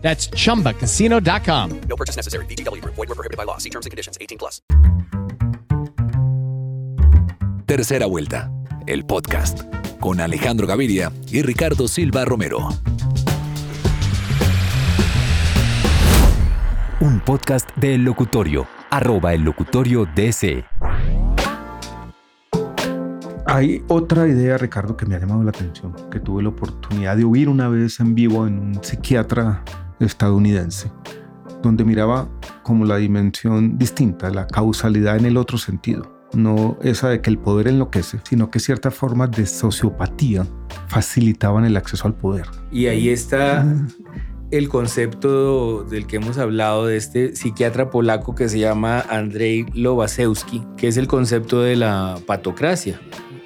That's chumbacasino.com. No purchase necessary. VGW Group. Void were prohibited by law. See terms and conditions. 18 plus. Tercera vuelta, el podcast con Alejandro Gaviria y Ricardo Silva Romero. Un podcast de El Locutorio, arroba el locutorio DC. Hay otra idea, Ricardo, que me ha llamado la atención, que tuve la oportunidad de oír una vez en vivo en un psiquiatra estadounidense, donde miraba como la dimensión distinta, la causalidad en el otro sentido. No esa de que el poder enloquece, sino que ciertas formas de sociopatía facilitaban el acceso al poder. Y ahí está el concepto del que hemos hablado de este psiquiatra polaco que se llama Andrei Lobachewski, que es el concepto de la patocracia.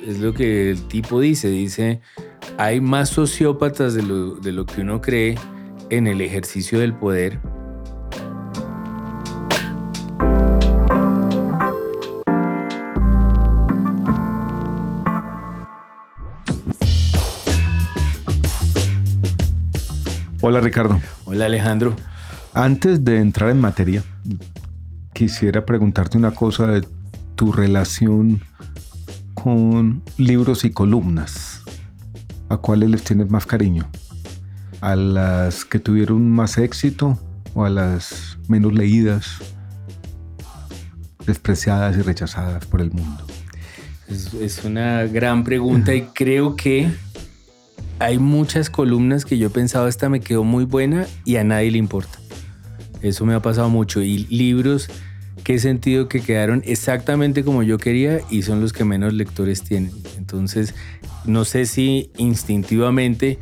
Es lo que el tipo dice, dice, hay más sociópatas de lo, de lo que uno cree en el ejercicio del poder. Hola Ricardo. Hola Alejandro. Antes de entrar en materia, quisiera preguntarte una cosa de tu relación con libros y columnas. ¿A cuáles les tienes más cariño? ¿A las que tuvieron más éxito o a las menos leídas, despreciadas y rechazadas por el mundo? Es, una gran pregunta y creo que hay muchas columnas que yo he pensado esta me quedó muy buena y a nadie le importa. Eso me ha pasado mucho. Y libros que he sentido que quedaron exactamente como yo quería y son los que menos lectores tienen. Entonces, no sé si instintivamente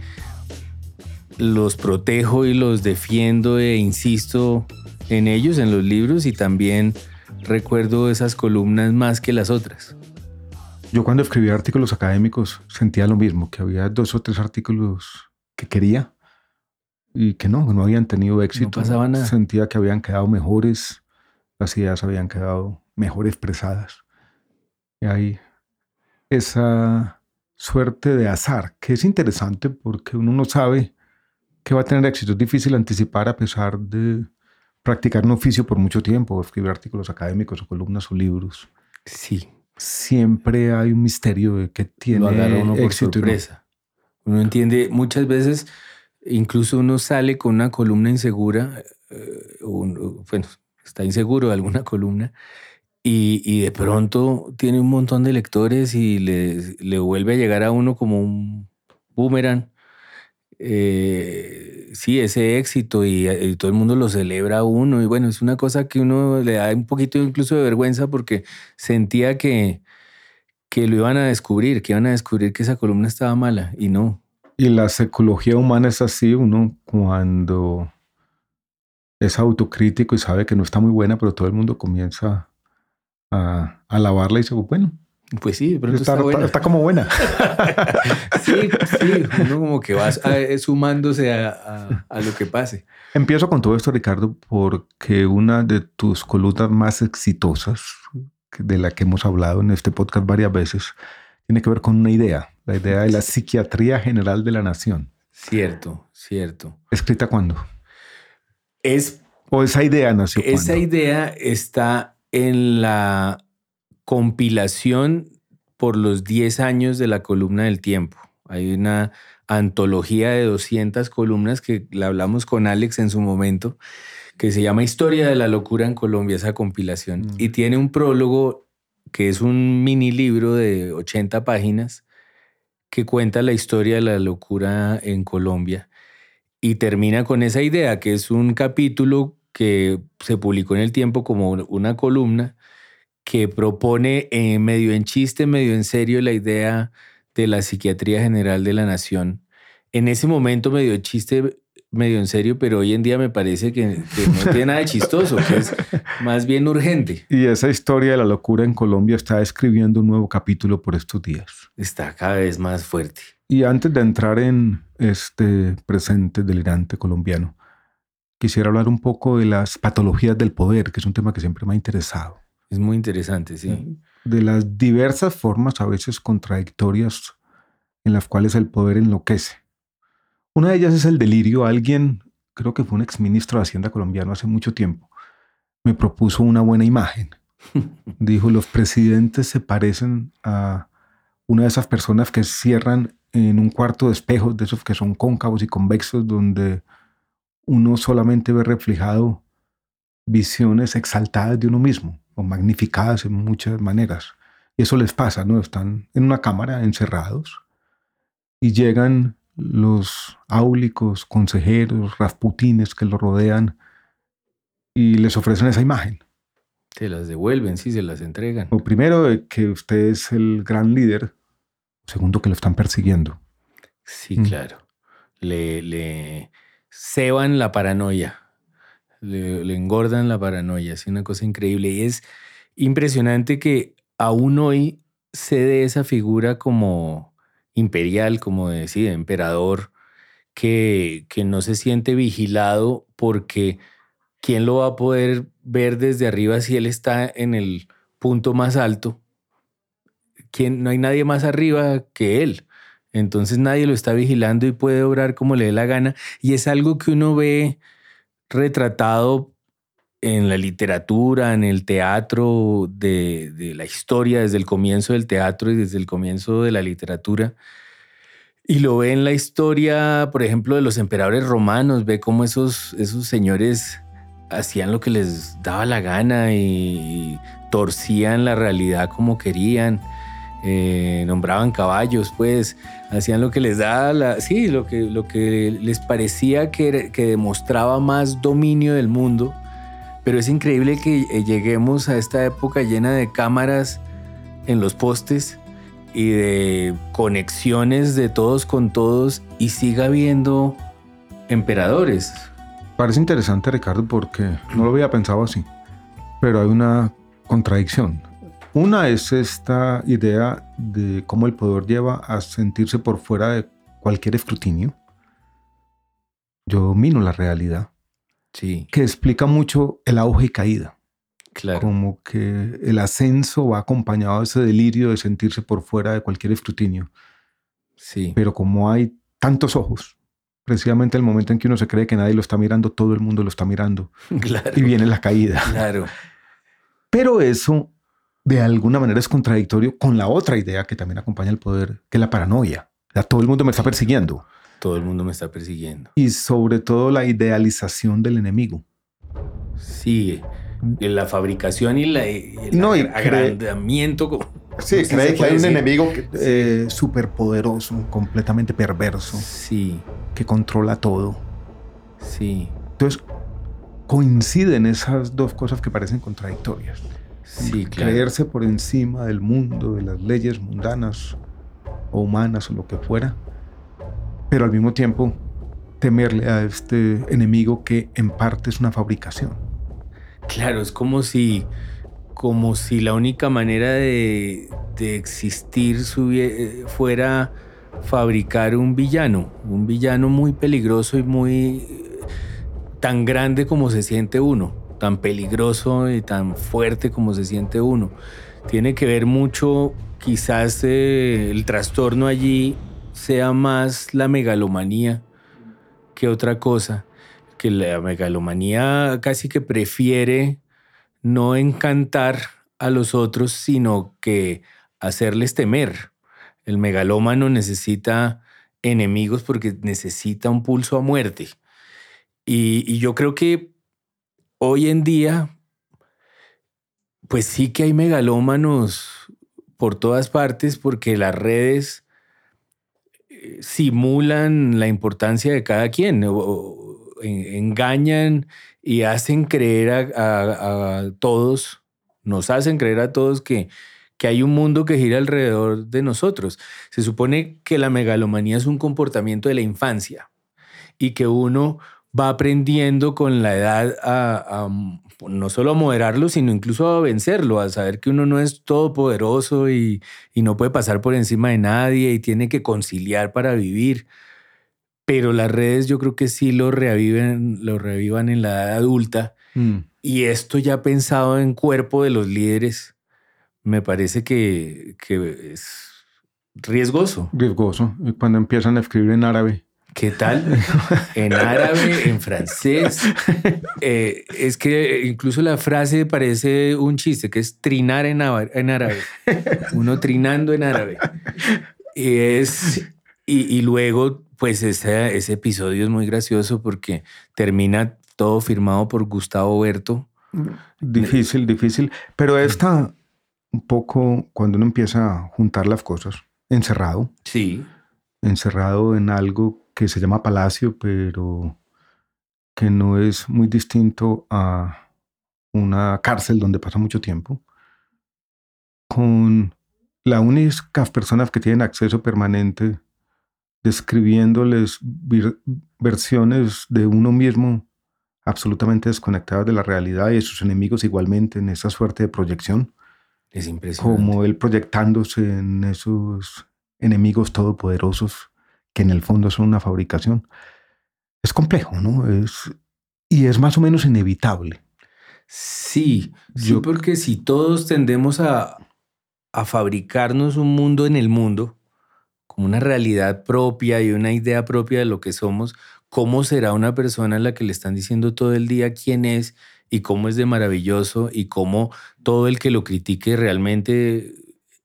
los protejo y los defiendo e insisto en ellos, en los libros, y también recuerdo esas columnas más que las otras. Yo cuando escribía artículos académicos sentía lo mismo, que había dos o tres artículos que quería y que no, no habían tenido éxito. No nada. Sentía que habían quedado mejores, las ideas habían quedado mejor expresadas. Y hay esa suerte de azar, que es interesante porque uno no sabe que va a tener éxito. Es difícil anticipar a pesar de practicar un oficio por mucho tiempo, escribir artículos académicos o columnas o libros. Sí. Siempre hay un misterio de que tiene Lo agarra uno por éxito no. sorpresa. Uno entiende, muchas veces incluso uno sale con una columna insegura, eh, bueno, está inseguro de alguna columna, y, y de pronto tiene un montón de lectores y le, le vuelve a llegar a uno como un boomerang. Eh, sí, ese éxito y, y todo el mundo lo celebra a uno. Y bueno, es una cosa que uno le da un poquito incluso de vergüenza porque sentía que, que lo iban a descubrir, que iban a descubrir que esa columna estaba mala y no. Y la psicología humana es así, uno cuando es autocrítico y sabe que no está muy buena, pero todo el mundo comienza a alabarla y dice, bueno, Pues sí, pronto está, está, buena. está como buena. Sí, sí, uno como que va eh, sumándose a, a- a lo que pase. Empiezo con todo esto, Ricardo, porque una de tus columnas más exitosas, de la que hemos hablado en este podcast varias veces, tiene que ver con una idea, la idea de la psiquiatría general de la nación. Cierto, cierto. ¿Escrita cuándo? Es, ¿O esa idea nació esa idea está en la compilación por los 10 años de la columna del tiempo. Hay una antología de 200 columnas que la hablamos con Alex en su momento, que se llama Historia de la Locura en Colombia, esa compilación. Mm. Y tiene un prólogo que es un mini libro de 80 páginas que cuenta la historia de la locura en Colombia y termina con esa idea, que es un capítulo que se publicó en el tiempo como una columna que propone eh, medio en chiste, medio en serio la idea de la psiquiatría general de la nación. En ese momento medio en chiste, medio en serio, pero hoy en día me parece que, no tiene nada de chistoso, que es más bien urgente. Y esa historia de la locura en Colombia está escribiendo un nuevo capítulo por estos días. Está cada vez más fuerte. Y antes de entrar en este presente delirante colombiano, quisiera hablar un poco de las patologías del poder, que es un tema que siempre me ha interesado. Es muy interesante, sí. De las diversas formas, a veces contradictorias, en las cuales el poder enloquece. Una de ellas es el delirio. Alguien, creo que fue un exministro de Hacienda colombiano hace mucho tiempo, me propuso una buena imagen. Dijo, los presidentes se parecen a una de esas personas que cierran en un cuarto de espejos, de esos que son cóncavos y convexos, donde uno solamente ve reflejado visiones exaltadas de uno mismo o magnificadas en muchas maneras. Y eso les pasa, ¿no? Están en una cámara encerrados y llegan los áulicos, consejeros, rasputines que lo rodean y les ofrecen esa imagen. Se las devuelven, sí, se las entregan. O primero, que usted es el gran líder, segundo que lo están persiguiendo. Sí, mm. claro. Le, le ceban la paranoia, le, engordan la paranoia, es una cosa increíble. Y es impresionante que aún hoy se dé esa figura como imperial, como decía, emperador, que, que no se siente vigilado porque ¿quién lo va a poder ver desde arriba si él está en el punto más alto? no hay nadie más arriba que él. Entonces nadie lo está vigilando y puede obrar como le dé la gana. Y es algo que uno ve retratado en la literatura, en el teatro, de, la historia, desde el comienzo del teatro y desde el comienzo de la literatura. Y lo ve en la historia, por ejemplo, de los emperadores romanos, ve cómo esos, esos señores hacían lo que les daba la gana y torcían la realidad como querían. Eh, nombraban caballos, pues hacían lo que les daba, sí, lo que, lo que les parecía que, que demostraba más dominio del mundo. Pero es increíble que eh, lleguemos a esta época llena de cámaras en los postes y de conexiones de todos con todos y siga habiendo emperadores. Parece interesante, Ricardo, porque no lo había pensado así, pero hay una contradicción. Una es esta idea de cómo el poder lleva a sentirse por fuera de cualquier escrutinio. Yo domino la realidad. Sí. Que explica mucho el auge y caída. Claro. Como que el ascenso va acompañado de ese delirio de sentirse por fuera de cualquier escrutinio. Sí. Pero como hay tantos ojos, precisamente el momento en que uno se cree que nadie lo está mirando, todo el mundo lo está mirando. Claro. Y viene la caída. Claro. Pero eso de alguna manera es contradictorio con la otra idea que también acompaña el poder, que es la paranoia. O todo el mundo me está persiguiendo. Todo el mundo me está persiguiendo. Y sobre todo la idealización del enemigo. Sí, la fabricación y la, el no, agrandamiento. Sí, cree que hay un enemigo eh, superpoderoso, completamente perverso. Sí. Que controla todo. Sí. Entonces, coinciden esas dos cosas que parecen contradictorias. Creerse por encima del mundo, de las leyes mundanas o humanas o lo que fuera, pero al mismo tiempo temerle a este enemigo que en parte es una fabricación. Claro, es como si, como si la única manera de, de existir fuera fabricar un villano, un villano muy peligroso y muy tan grande como se siente uno tan peligroso y tan fuerte como se siente uno. Tiene que ver mucho, quizás eh, el trastorno allí sea más la megalomanía que otra cosa, que la megalomanía casi que prefiere no encantar a los otros, sino que hacerles temer. El megalómano necesita enemigos porque necesita un pulso a muerte. Y, y yo creo que hoy en día, pues sí que hay megalómanos por todas partes porque las redes eh, simulan la importancia de cada quien, engañan y hacen creer a, todos, nos hacen creer a todos que, que hay un mundo que gira alrededor de nosotros. Se supone que la megalomanía es un comportamiento de la infancia y que uno va aprendiendo con la edad a, no solo a moderarlo, sino incluso a vencerlo, a saber que uno no es todopoderoso y, y no puede pasar por encima de nadie y tiene que conciliar para vivir. Pero las redes yo creo que sí lo reviven, lo revivan en la edad adulta. Mm. Y esto ya pensado en cuerpo de los líderes, me parece que, que es riesgoso. Riesgoso. Cuando empiezan a escribir en árabe. ¿Qué tal? En árabe, en francés. Eh, es que incluso la frase parece un chiste, que es trinar en, árabe. Uno trinando en árabe. Y, es, y, luego, pues ese, ese episodio es muy gracioso porque termina todo firmado por Gustavo Berto. Difícil, difícil. Pero esta, un poco, cuando uno empieza a juntar las cosas, encerrado. Sí. Encerrado en algo que se llama Palacio, pero que no es muy distinto a una cárcel donde pasa mucho tiempo, con las únicas personas que tienen acceso permanente describiéndoles versiones de uno mismo absolutamente desconectadas de la realidad y de sus enemigos igualmente en esa suerte de proyección. Es impresionante. Como él proyectándose en esos enemigos todopoderosos que en el fondo son una fabricación, es complejo, ¿no? Es, y es más o menos inevitable. Sí, yo porque si todos tendemos a, a fabricarnos un mundo en el mundo, como una realidad propia y una idea propia de lo que somos, ¿cómo será una persona a la que le están diciendo todo el día quién es y cómo es de maravilloso y cómo todo el que lo critique realmente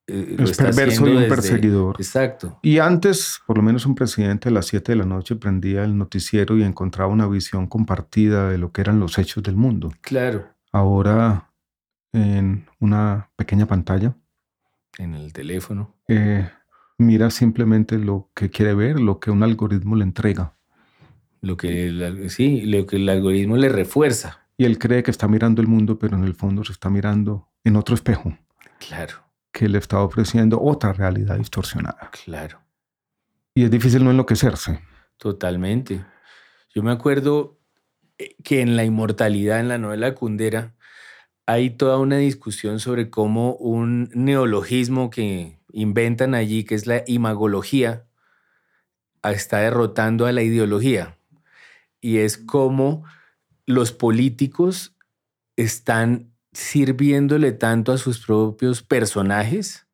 eh, es perverso y un perseguidor. Exacto. Y antes, por lo menos un presidente a las 7 de la noche prendía el noticiero y encontraba una visión compartida de lo que eran los hechos del mundo. Claro. Ahora, en una pequeña pantalla. En el teléfono. Eh, mira simplemente lo que quiere ver, lo que un algoritmo le entrega. Lo que, sí, lo que el algoritmo le refuerza. Y él cree que está mirando el mundo, pero en el fondo se está mirando en otro espejo. Claro que le está ofreciendo otra realidad distorsionada. Claro. Y es difícil no enloquecerse. Totalmente. Yo me acuerdo eh, que en la inmortalidad, en la novela Kundera, hay toda una discusión sobre cómo un neologismo que inventan allí, que es la imagología, está derrotando a la ideología. Y es como los políticos están sirviéndole tanto a sus propios personajes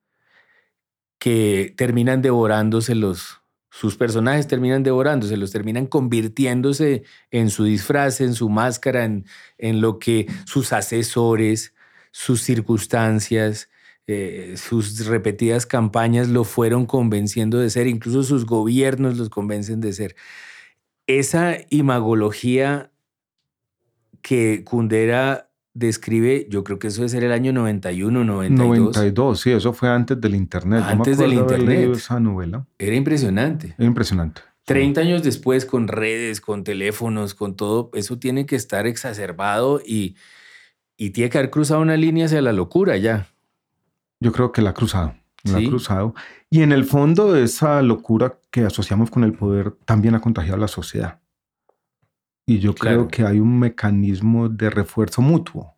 que terminan devorándoselos. Sus personajes terminan devorándoselos, terminan convirtiéndose en su disfraz, en su máscara, en, en lo que sus asesores, sus circunstancias, eh, sus repetidas campañas lo fueron convenciendo de ser, incluso sus gobiernos los convencen de ser. Esa imagología que Kundera describe, yo creo que eso debe ser el año 91, 92. 92, sí, eso fue antes del Internet. Antes del Internet. esa novela. Era impresionante. Era impresionante. 30 años después, con redes, con teléfonos, con todo, eso tiene que estar exacerbado y, y tiene que haber cruzado una línea hacia la locura ya. Yo creo que la ha cruzado. La ha cruzado. Y en el fondo, esa locura que asociamos con el poder también ha contagiado a la sociedad. Y yo creo que hay un mecanismo de refuerzo mutuo.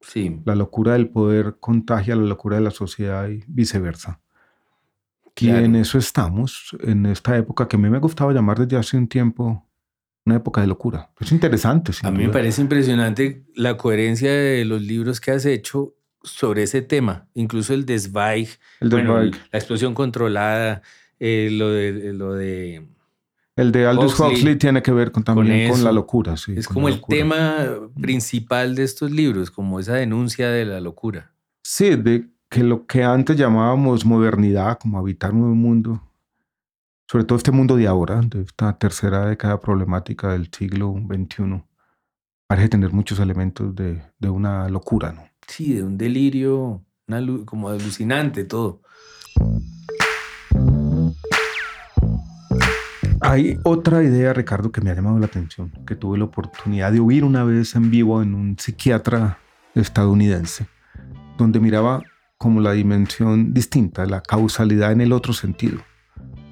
Sí. La locura del poder contagia la locura de la sociedad y viceversa. Y en eso estamos, en esta época que a mí me ha gustado llamar desde hace un tiempo una época de locura. Es interesante. a mí me parece impresionante la coherencia de los libros que has hecho sobre ese tema, incluso el Desvaig, el la explosión controlada, eh, lo de, lo de el de Aldous Huxley, tiene que ver con, también con, la locura. Sí, es como el tema principal de estos libros, como esa denuncia de la locura. Sí, de que lo que antes llamábamos modernidad, como habitar un nuevo mundo, sobre todo este mundo de ahora, de esta tercera década problemática del siglo XXI, parece tener muchos elementos de, de una locura, ¿no? sí, de un delirio, una como alucinante todo. Hay otra idea, Ricardo, que me ha llamado la atención, que tuve la oportunidad de oír una vez en vivo en un psiquiatra estadounidense, donde miraba como la dimensión distinta, la causalidad en el otro sentido.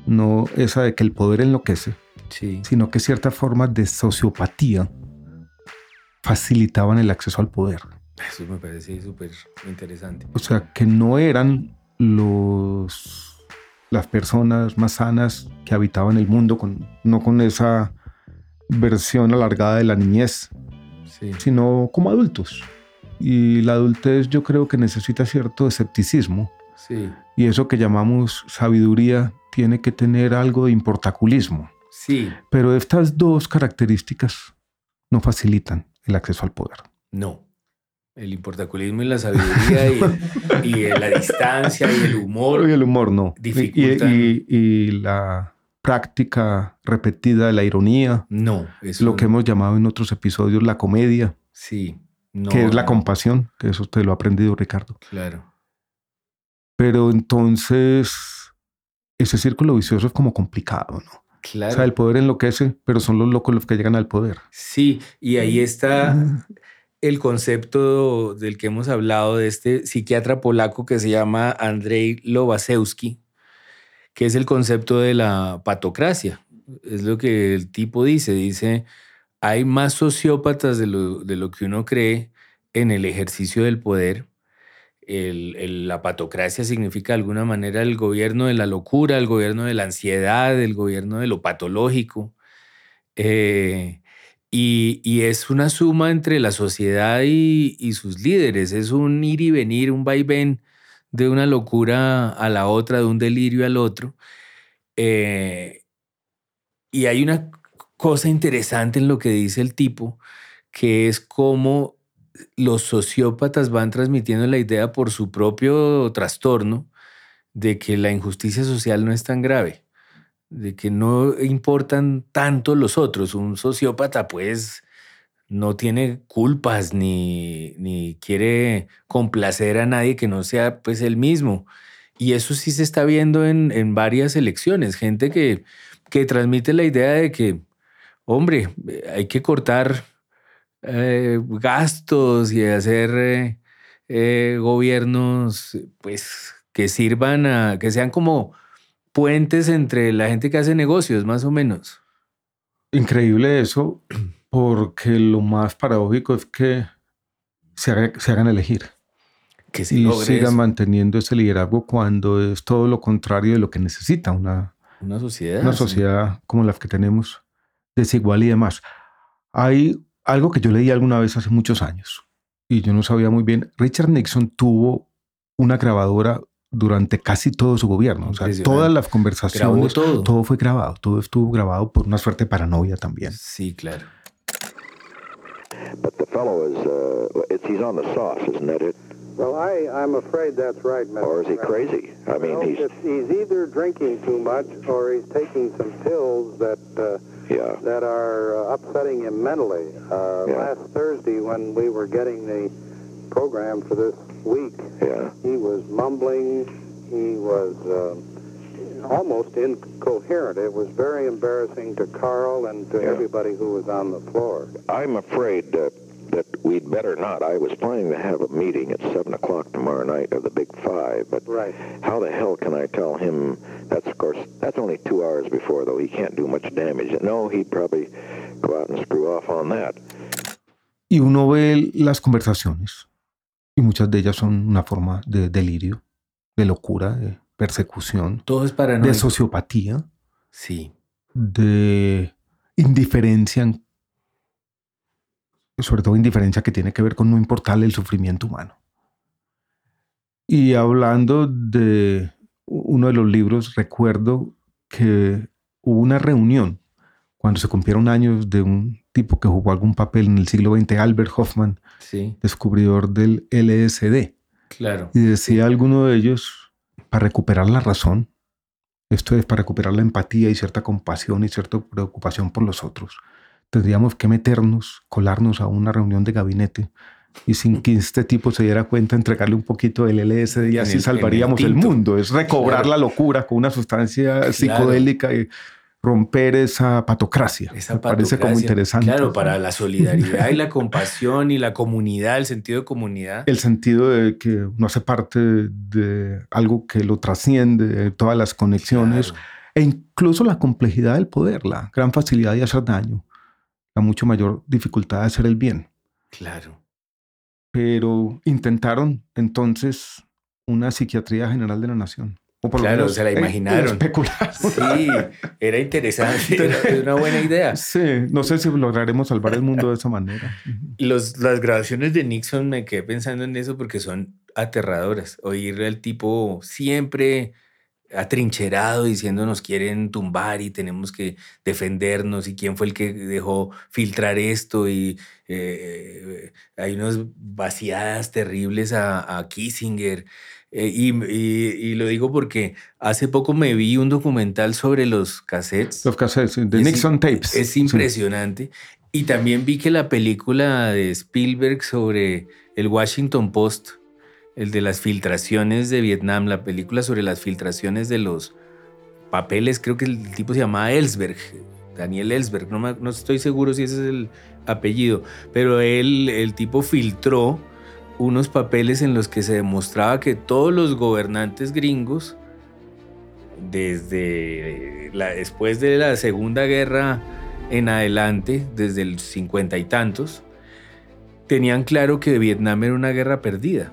No esa de que el poder enloquece, Sí. sino que ciertas formas de sociopatía facilitaban el acceso al poder. Eso me parece súper interesante. O sea, que no eran los las personas más sanas que habitaban el mundo, con, no con esa versión alargada de la niñez, Sí. sino como adultos. Y la adultez yo creo que necesita cierto escepticismo. Sí. Y eso que llamamos sabiduría tiene que tener algo de importaculismo. Sí. Pero estas dos características no facilitan el acceso al poder. No. El importaculismo y la sabiduría y, la distancia y el humor. Y el humor no. Dificultan. Y, y la práctica repetida de la ironía, No. Lo que hemos llamado en otros episodios la comedia, Sí. No, que es la no, compasión, que eso usted lo ha aprendido, Ricardo. Claro. Pero entonces, ese círculo vicioso es como complicado, ¿no? Claro. O sea, el poder enloquece, pero son los locos los que llegan al poder. Sí, y ahí está el concepto del que hemos hablado de este psiquiatra polaco que se llama Andrei Lobachewski, que es el concepto de la patocracia. Es lo que el tipo dice. Dice, hay más sociópatas de lo, de lo que uno cree en el ejercicio del poder. La patocracia significa de alguna manera el gobierno de la locura, el gobierno de la ansiedad, el gobierno de lo patológico. Eh, y, es una suma entre la sociedad y, y sus líderes. Es un ir y venir, un vaivén de una locura a la otra, de un delirio al otro. Eh, y hay una cosa interesante en lo que dice el tipo, que es cómo los sociópatas van transmitiendo la idea por su propio trastorno de que la injusticia social no es tan grave, de que no importan tanto los otros. Un sociópata pues no tiene culpas ni, ni quiere complacer a nadie que no sea pues él mismo. Y eso sí se está viendo en, en varias elecciones, gente que, que transmite la idea de que, hombre, hay que cortar eh, gastos y hacer eh, eh, gobiernos pues que sirvan a, que sean como puentes entre la gente que hace negocios, más o menos. Increíble eso, porque lo más paradójico es que se, haga- se hagan elegir Que se y sigan eso. manteniendo ese liderazgo cuando es todo lo contrario de lo que necesita una, una sociedad. una sí. sociedad como la que tenemos, desigual y demás. Hay algo que yo leí alguna vez hace muchos años y yo no sabía muy bien. Richard Nixon tuvo una grabadora durante casi todo su gobierno. O sea, todas las conversaciones, todo. todo fue grabado, todo estuvo grabado por una suerte de paranoia también. Sí, claro. But the fellow is, uh, it's, he's on the sauce, isn't that it? Well, I, I'm afraid that's right, Mr. Or is he crazy? I mean, Well, he's, he's either drinking too much or he's taking some pills that uh, yeah. that are uh, upsetting him mentally. Uh, Yeah. Last Thursday, when we were getting the program for this week, Yeah. he was mumbling. He was uh, almost incoherent. It was very embarrassing to Carl and to Yeah. everybody who was on the floor. I'm afraid uh, that we'd better not. I was planning to have a meeting at 7 o'clock tomorrow night of the Big Five, but Right. how the hell can I tell him? That's, of course, that's only two hours before, though. He can't do much damage. No, he'd probably go out and screw off on that. Y uno ve las conversaciones y muchas de ellas son una forma de delirio, de locura, de persecución, Todo es de paranoico. sociopatía, Sí. de indiferencia, en- sobre todo indiferencia que tiene que ver con no importarle el sufrimiento humano. Y hablando de uno de los libros, recuerdo que hubo una reunión cuando se cumplieron años de un tipo que jugó algún papel en el siglo XX, Albert Hoffman, Sí, descubridor del LSD. claro. Y decía alguno de ellos, para recuperar la razón, esto es para recuperar la empatía y cierta compasión y cierta preocupación por los otros, tendríamos que meternos, colarnos a una reunión de gabinete y sin que este tipo se diera cuenta, entregarle un poquito del LSD y así el- salvaríamos el el, mundo. Es recobrar la locura con una sustancia psicodélica y romper esa patocracia. Esa Me parece como interesante. Claro, para la solidaridad y la compasión y la comunidad, el sentido de comunidad. El sentido de que uno hace parte de algo que lo trasciende, de todas las conexiones Claro. e incluso la complejidad del poder, la gran facilidad de hacer daño, la mucho mayor dificultad de hacer el bien. Claro. pero intentaron entonces una psiquiatría general de la nación. O por lo Claro, menos se la eh, imaginaron. especularon. Sí, era interesante, era una buena idea. Sí, no sé si lograremos salvar el mundo de esa manera. Los, las grabaciones de Nixon me quedé pensando en eso porque son aterradoras. Oír al tipo siempre atrincherado diciendo nos quieren tumbar y tenemos que defendernos y quién fue el que dejó filtrar esto y eh, hay unas vaciadas terribles a, a Kissinger. Eh, y, y- y lo digo porque hace poco me vi un documental sobre los cassettes. Los cassettes de Nixon Tapes. Es Sí. impresionante. Y también vi que la película de Spielberg sobre el Washington Post, el de las filtraciones de Vietnam, la película sobre las filtraciones de los papeles, creo que el tipo se llamaba Ellsberg, Daniel Ellsberg, no, no estoy seguro si ese es el apellido, pero él, el tipo filtró unos papeles en los que se demostraba que todos los gobernantes gringos, desde la, después de la Segunda Guerra en adelante, desde el cincuenta y tantos, tenían claro que Vietnam era una guerra perdida.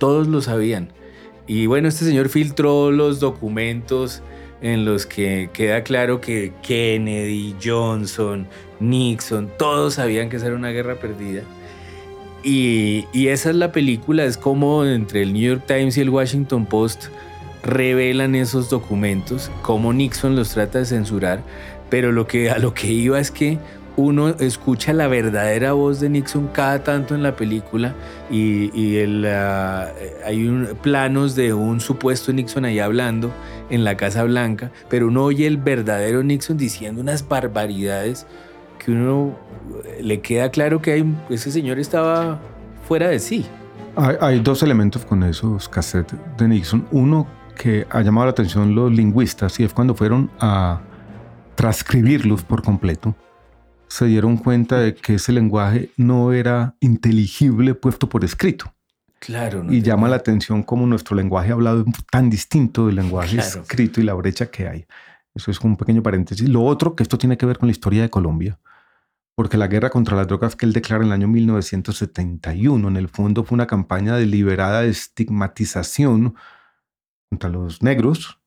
Todos lo sabían. Y bueno, este señor filtró los documentos en los que queda claro que Kennedy, Johnson, Nixon, todos sabían que esa era una guerra perdida. Y, esa es la película, es como entre el New York Times y el Washington Post revelan esos documentos, cómo Nixon los trata de censurar, pero lo que, a lo que iba es que uno escucha la verdadera voz de Nixon cada tanto en la película y, ah, hay un- planos de un supuesto Nixon ahí hablando en la Casa Blanca, pero uno oye el verdadero Nixon diciendo unas barbaridades que uno le queda claro que hay, ese señor estaba fuera de sí. Hay, hay dos elementos con esos cassettes de Nixon. Uno que ha llamado la atención los lingüistas y es cuando fueron a transcribirlos por completo. Se dieron cuenta de que ese lenguaje no era inteligible puesto por escrito. Claro. y llama la atención cómo nuestro lenguaje hablado es tan distinto del lenguaje Claro. escrito y la brecha que hay. Eso es un pequeño paréntesis. Lo otro, que esto tiene que ver con la historia de Colombia, porque la guerra contra las drogas que él declara en el año 1971, en el fondo fue una campaña deliberada de estigmatización contra los negros,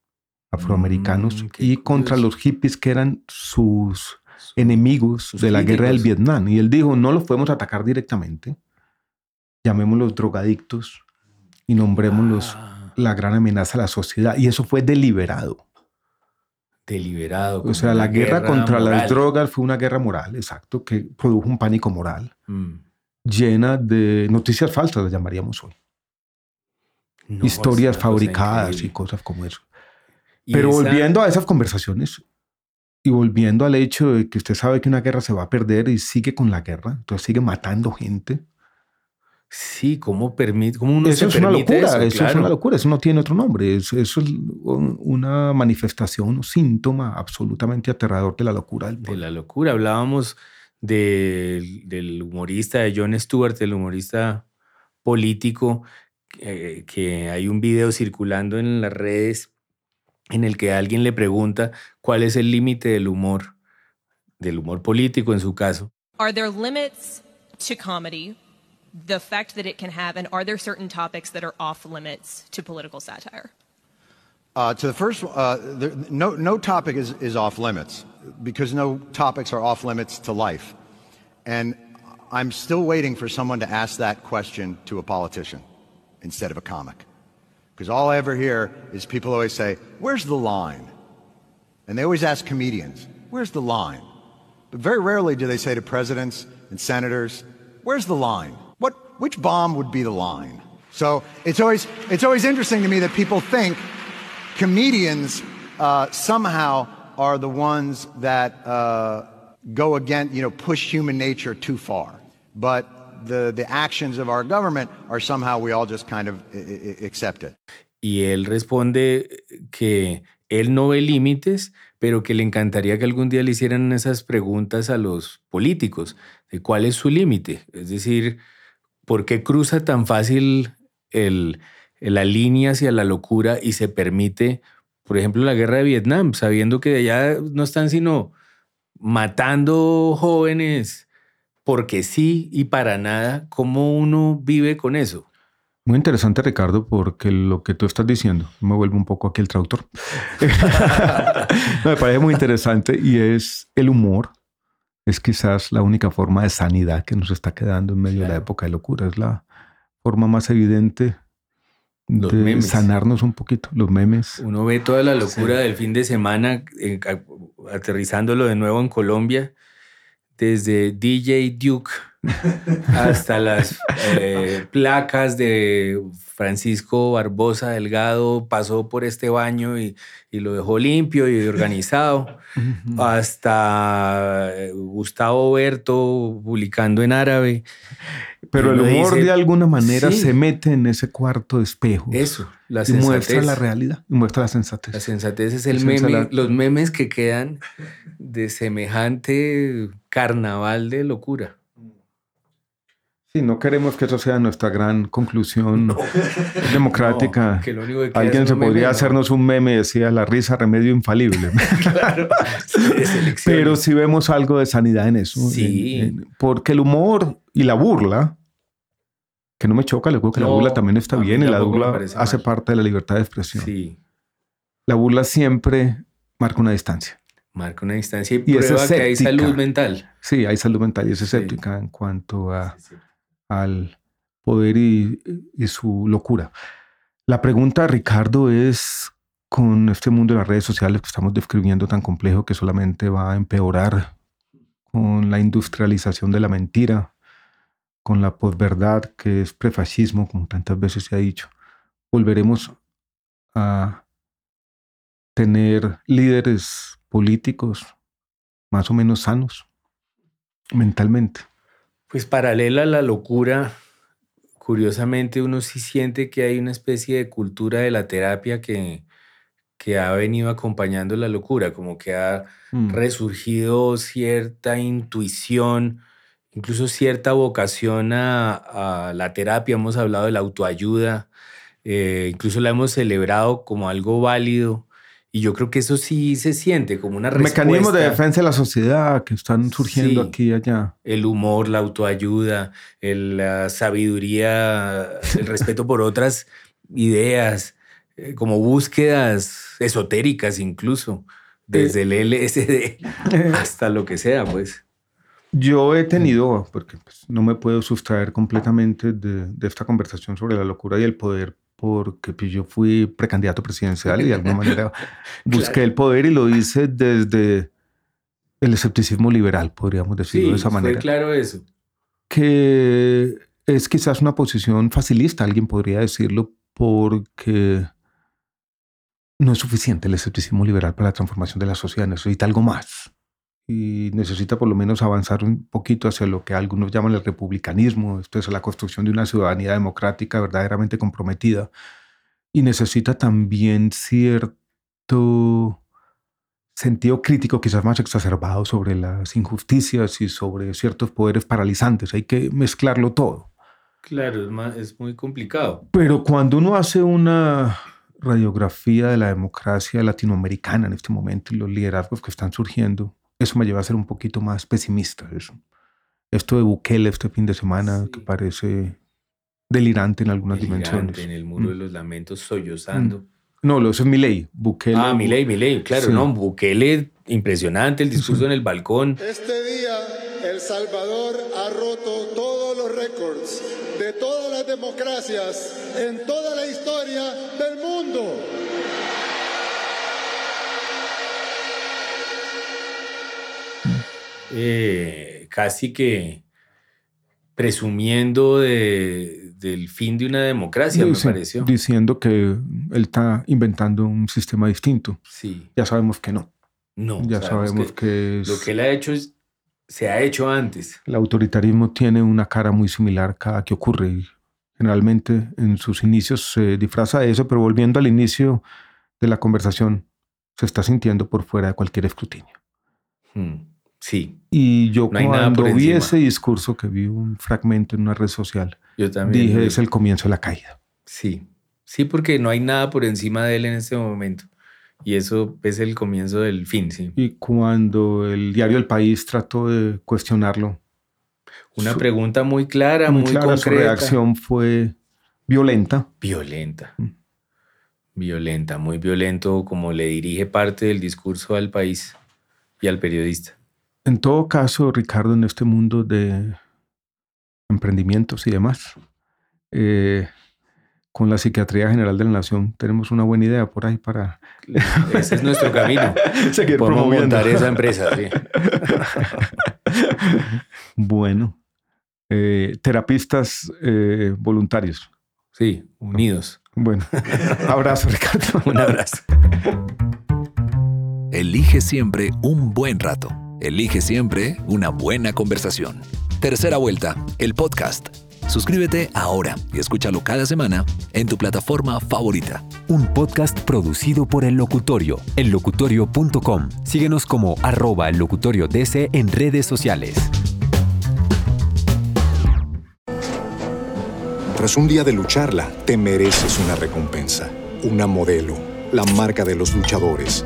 afroamericanos, Mm, y contra curioso. los hippies que eran sus enemigos sus de la guerra del. Vietnam. Y él dijo, no los podemos atacar directamente, llamémoslos drogadictos y nombrémoslos Ah, la gran amenaza a la sociedad. Y eso fue deliberado. Deliberado. O sea, la una guerra, contra moral. las drogas fue una guerra moral, exacto, que produjo un pánico moral Mm. llena de noticias falsas, las llamaríamos hoy. No, Historias una cosa fabricadas y cosas como eso. Pero esa- volviendo a esas conversaciones y volviendo al hecho de que usted sabe que una guerra se va a perder y sigue con la guerra, entonces sigue matando gente. Sí, ¿cómo, permite, cómo uno Eso se es una locura, eso? eso, es Claro. una locura, eso no tiene otro nombre, es- eso es un- una manifestación, un síntoma absolutamente aterrador de la locura del de la locura. Hablábamos del, del humorista de Jon Stewart, el humorista político, eh, que hay un video circulando en las redes en el que alguien le pregunta cuál es el límite del humor, del humor político en su caso. Are there limits to comedy, the effect that it can have, and are there certain topics that are off limits to political satire? Uh, to the first, uh, there, no, no topic is, is off limits because no topics are off limits to life. And I'm still waiting for someone to ask that question to a politician instead of a comic. Because all I ever hear is people always say, Where's the line? And they always ask comedians, Where's the line? But very rarely do they say to presidents and senators, Where's the line? Which bomb would be the line? So it's always, it's always interesting to me that people think comedians uh, somehow are the ones that uh, go against, you know, push human nature too far. But the, the actions of our government are somehow we all just kind of accept it. Y él responde que él no ve límites, pero que le encantaría que algún día le hicieran esas preguntas a los políticos, de cuál es su límite. Es decir, ¿por qué cruza tan fácil el, la línea hacia la locura y se permite, por ejemplo, la guerra de Vietnam, sabiendo que allá no están sino matando jóvenes porque sí y para nada? ¿Cómo uno vive con eso? Muy interesante, Ricardo, porque lo que tú estás diciendo, me vuelvo un poco aquí el traductor, me parece muy interesante y es el humor. Es quizás la única forma de sanidad que nos está quedando en medio de la época de locura. Es la forma más evidente Los de memes. sanarnos un poquito. Los memes. Uno ve toda la locura del fin de semana eh, aterrizándolo de nuevo en Colombia, desde DJ Duke hasta las eh, placas de Francisco Barbosa Delgado, pasó por este baño y, y lo dejó limpio y organizado, hasta eh, Gustavo Berto publicando en árabe. Pero el humor dice, de alguna manera sí. se mete en ese cuarto de espejo. Eso, la y muestra la realidad y muestra la sensatez. La sensatez es el meme, los memes que quedan de semejante carnaval de locura. Sí, no queremos que eso sea nuestra gran conclusión democrática. No, que lo único que queda Alguien se meme, podría ¿no? hacernos un meme, decía la risa, remedio infalible. Claro. Pero sí vemos algo de sanidad en eso. Sí. en- en- porque el humor y la burla, que no me choca, le digo que la burla también está bien y la burla hace mal. parte de la libertad de expresión. Sí, La burla siempre marca una distancia. marca una distancia y, Y es prueba que hay salud mental. Sí, hay salud mental y es escéptica en cuanto a, al poder y, su locura. La pregunta, Ricardo, es con este mundo de las redes sociales que estamos describiendo tan complejo que solamente va a empeorar con la industrialización de la mentira, con la posverdad que es prefascismo, como tantas veces se ha dicho, volveremos a tener líderes políticos más o menos sanos mentalmente. Pues paralela a la locura, curiosamente uno sí siente que hay una especie de cultura de la terapia que, que ha venido acompañando la locura, como que ha Mm. resurgido cierta intuición, incluso cierta vocación a, a la terapia. Hemos hablado de la autoayuda, eh, incluso la hemos celebrado como algo válido. Y yo creo que eso sí se siente como una respuesta. Mecanismos de defensa de la sociedad que están surgiendo Sí. aquí y allá. El humor, la autoayuda, el- la sabiduría, el respeto por otras ideas, eh, como búsquedas esotéricas incluso, desde el LSD hasta lo que sea, pues. Yo he tenido, porque pues, no me puedo sustraer completamente de, de esta conversación sobre la locura y el poder, porque pues, yo fui precandidato presidencial y de alguna manera busqué el poder y lo hice desde el escepticismo liberal, podríamos decirlo Sí, de esa fue manera. claro eso. que es quizás una posición facilista, alguien podría decirlo, porque no es suficiente el escepticismo liberal para la transformación de la sociedad, necesita algo más. Y necesita por lo menos avanzar un poquito hacia lo que algunos llaman el republicanismo, esto es la construcción de una ciudadanía democrática verdaderamente comprometida. Y necesita también cierto sentido crítico quizás más exacerbado sobre las injusticias y sobre ciertos poderes paralizantes. Hay que mezclarlo todo. Claro, es, es muy complicado. Pero cuando uno hace una radiografía de la democracia latinoamericana en este momento y los liderazgos que están surgiendo, eso me lleva a ser un poquito más pesimista. Eso. Esto de Bukele este fin de semana que parece delirante en algunas Delirante dimensiones. en el muro de Mm. los lamentos sollozando. No, lo eso es Milei. Bukele. Ah, Milei, Milei, claro, Sí. no, Bukele, impresionante el discurso en el balcón. Este día, El Salvador ha roto todos los récords de todas las democracias en toda la historia del mundo. Eh, casi que presumiendo de- del fin de una democracia, me pareció. Diciendo que él está inventando un sistema distinto. Sí. Ya sabemos que no. No, Ya sabemos, que, es lo que él ha hecho es se ha hecho antes. El autoritarismo tiene una cara muy similar cada que ocurre. Generalmente en sus inicios se disfraza de eso, pero volviendo al inicio de la conversación, se está sintiendo por fuera de cualquier escrutinio. Hmm, Sí, Y yo No cuando vi encima. ese discurso que vi un fragmento en una red social, yo también. dije es el comienzo de la caída. Sí, sí, porque no hay nada por encima de él en este momento. Y eso es el comienzo del fin, sí. Y cuando el diario El País trató de cuestionarlo, Una Su- pregunta muy clara, muy, muy clara, su concreta. reacción fue violenta. Violenta. Mm. Violenta, muy violento, como le dirige parte del discurso al país y al periodista. En todo caso, Ricardo, en este mundo de emprendimientos y demás, eh, con la Psiquiatría General de la Nación tenemos una buena idea por ahí para Ese es nuestro camino. seguir Podemos promoviendo. montar esa empresa, sí. bueno, eh, terapistas eh, voluntarios. Sí, unidos. Bueno, abrazo, Ricardo. Un abrazo. Elige siempre un buen rato. Elige siempre una buena conversación. Tercera vuelta, el podcast. Suscríbete ahora y escúchalo cada semana en tu plataforma favorita. Un podcast producido por El Locutorio, ellocutorio.com. Síguenos como arroba el locutorio DC en redes sociales. Tras un día de lucharla, te mereces una recompensa, una modelo, la marca de los luchadores.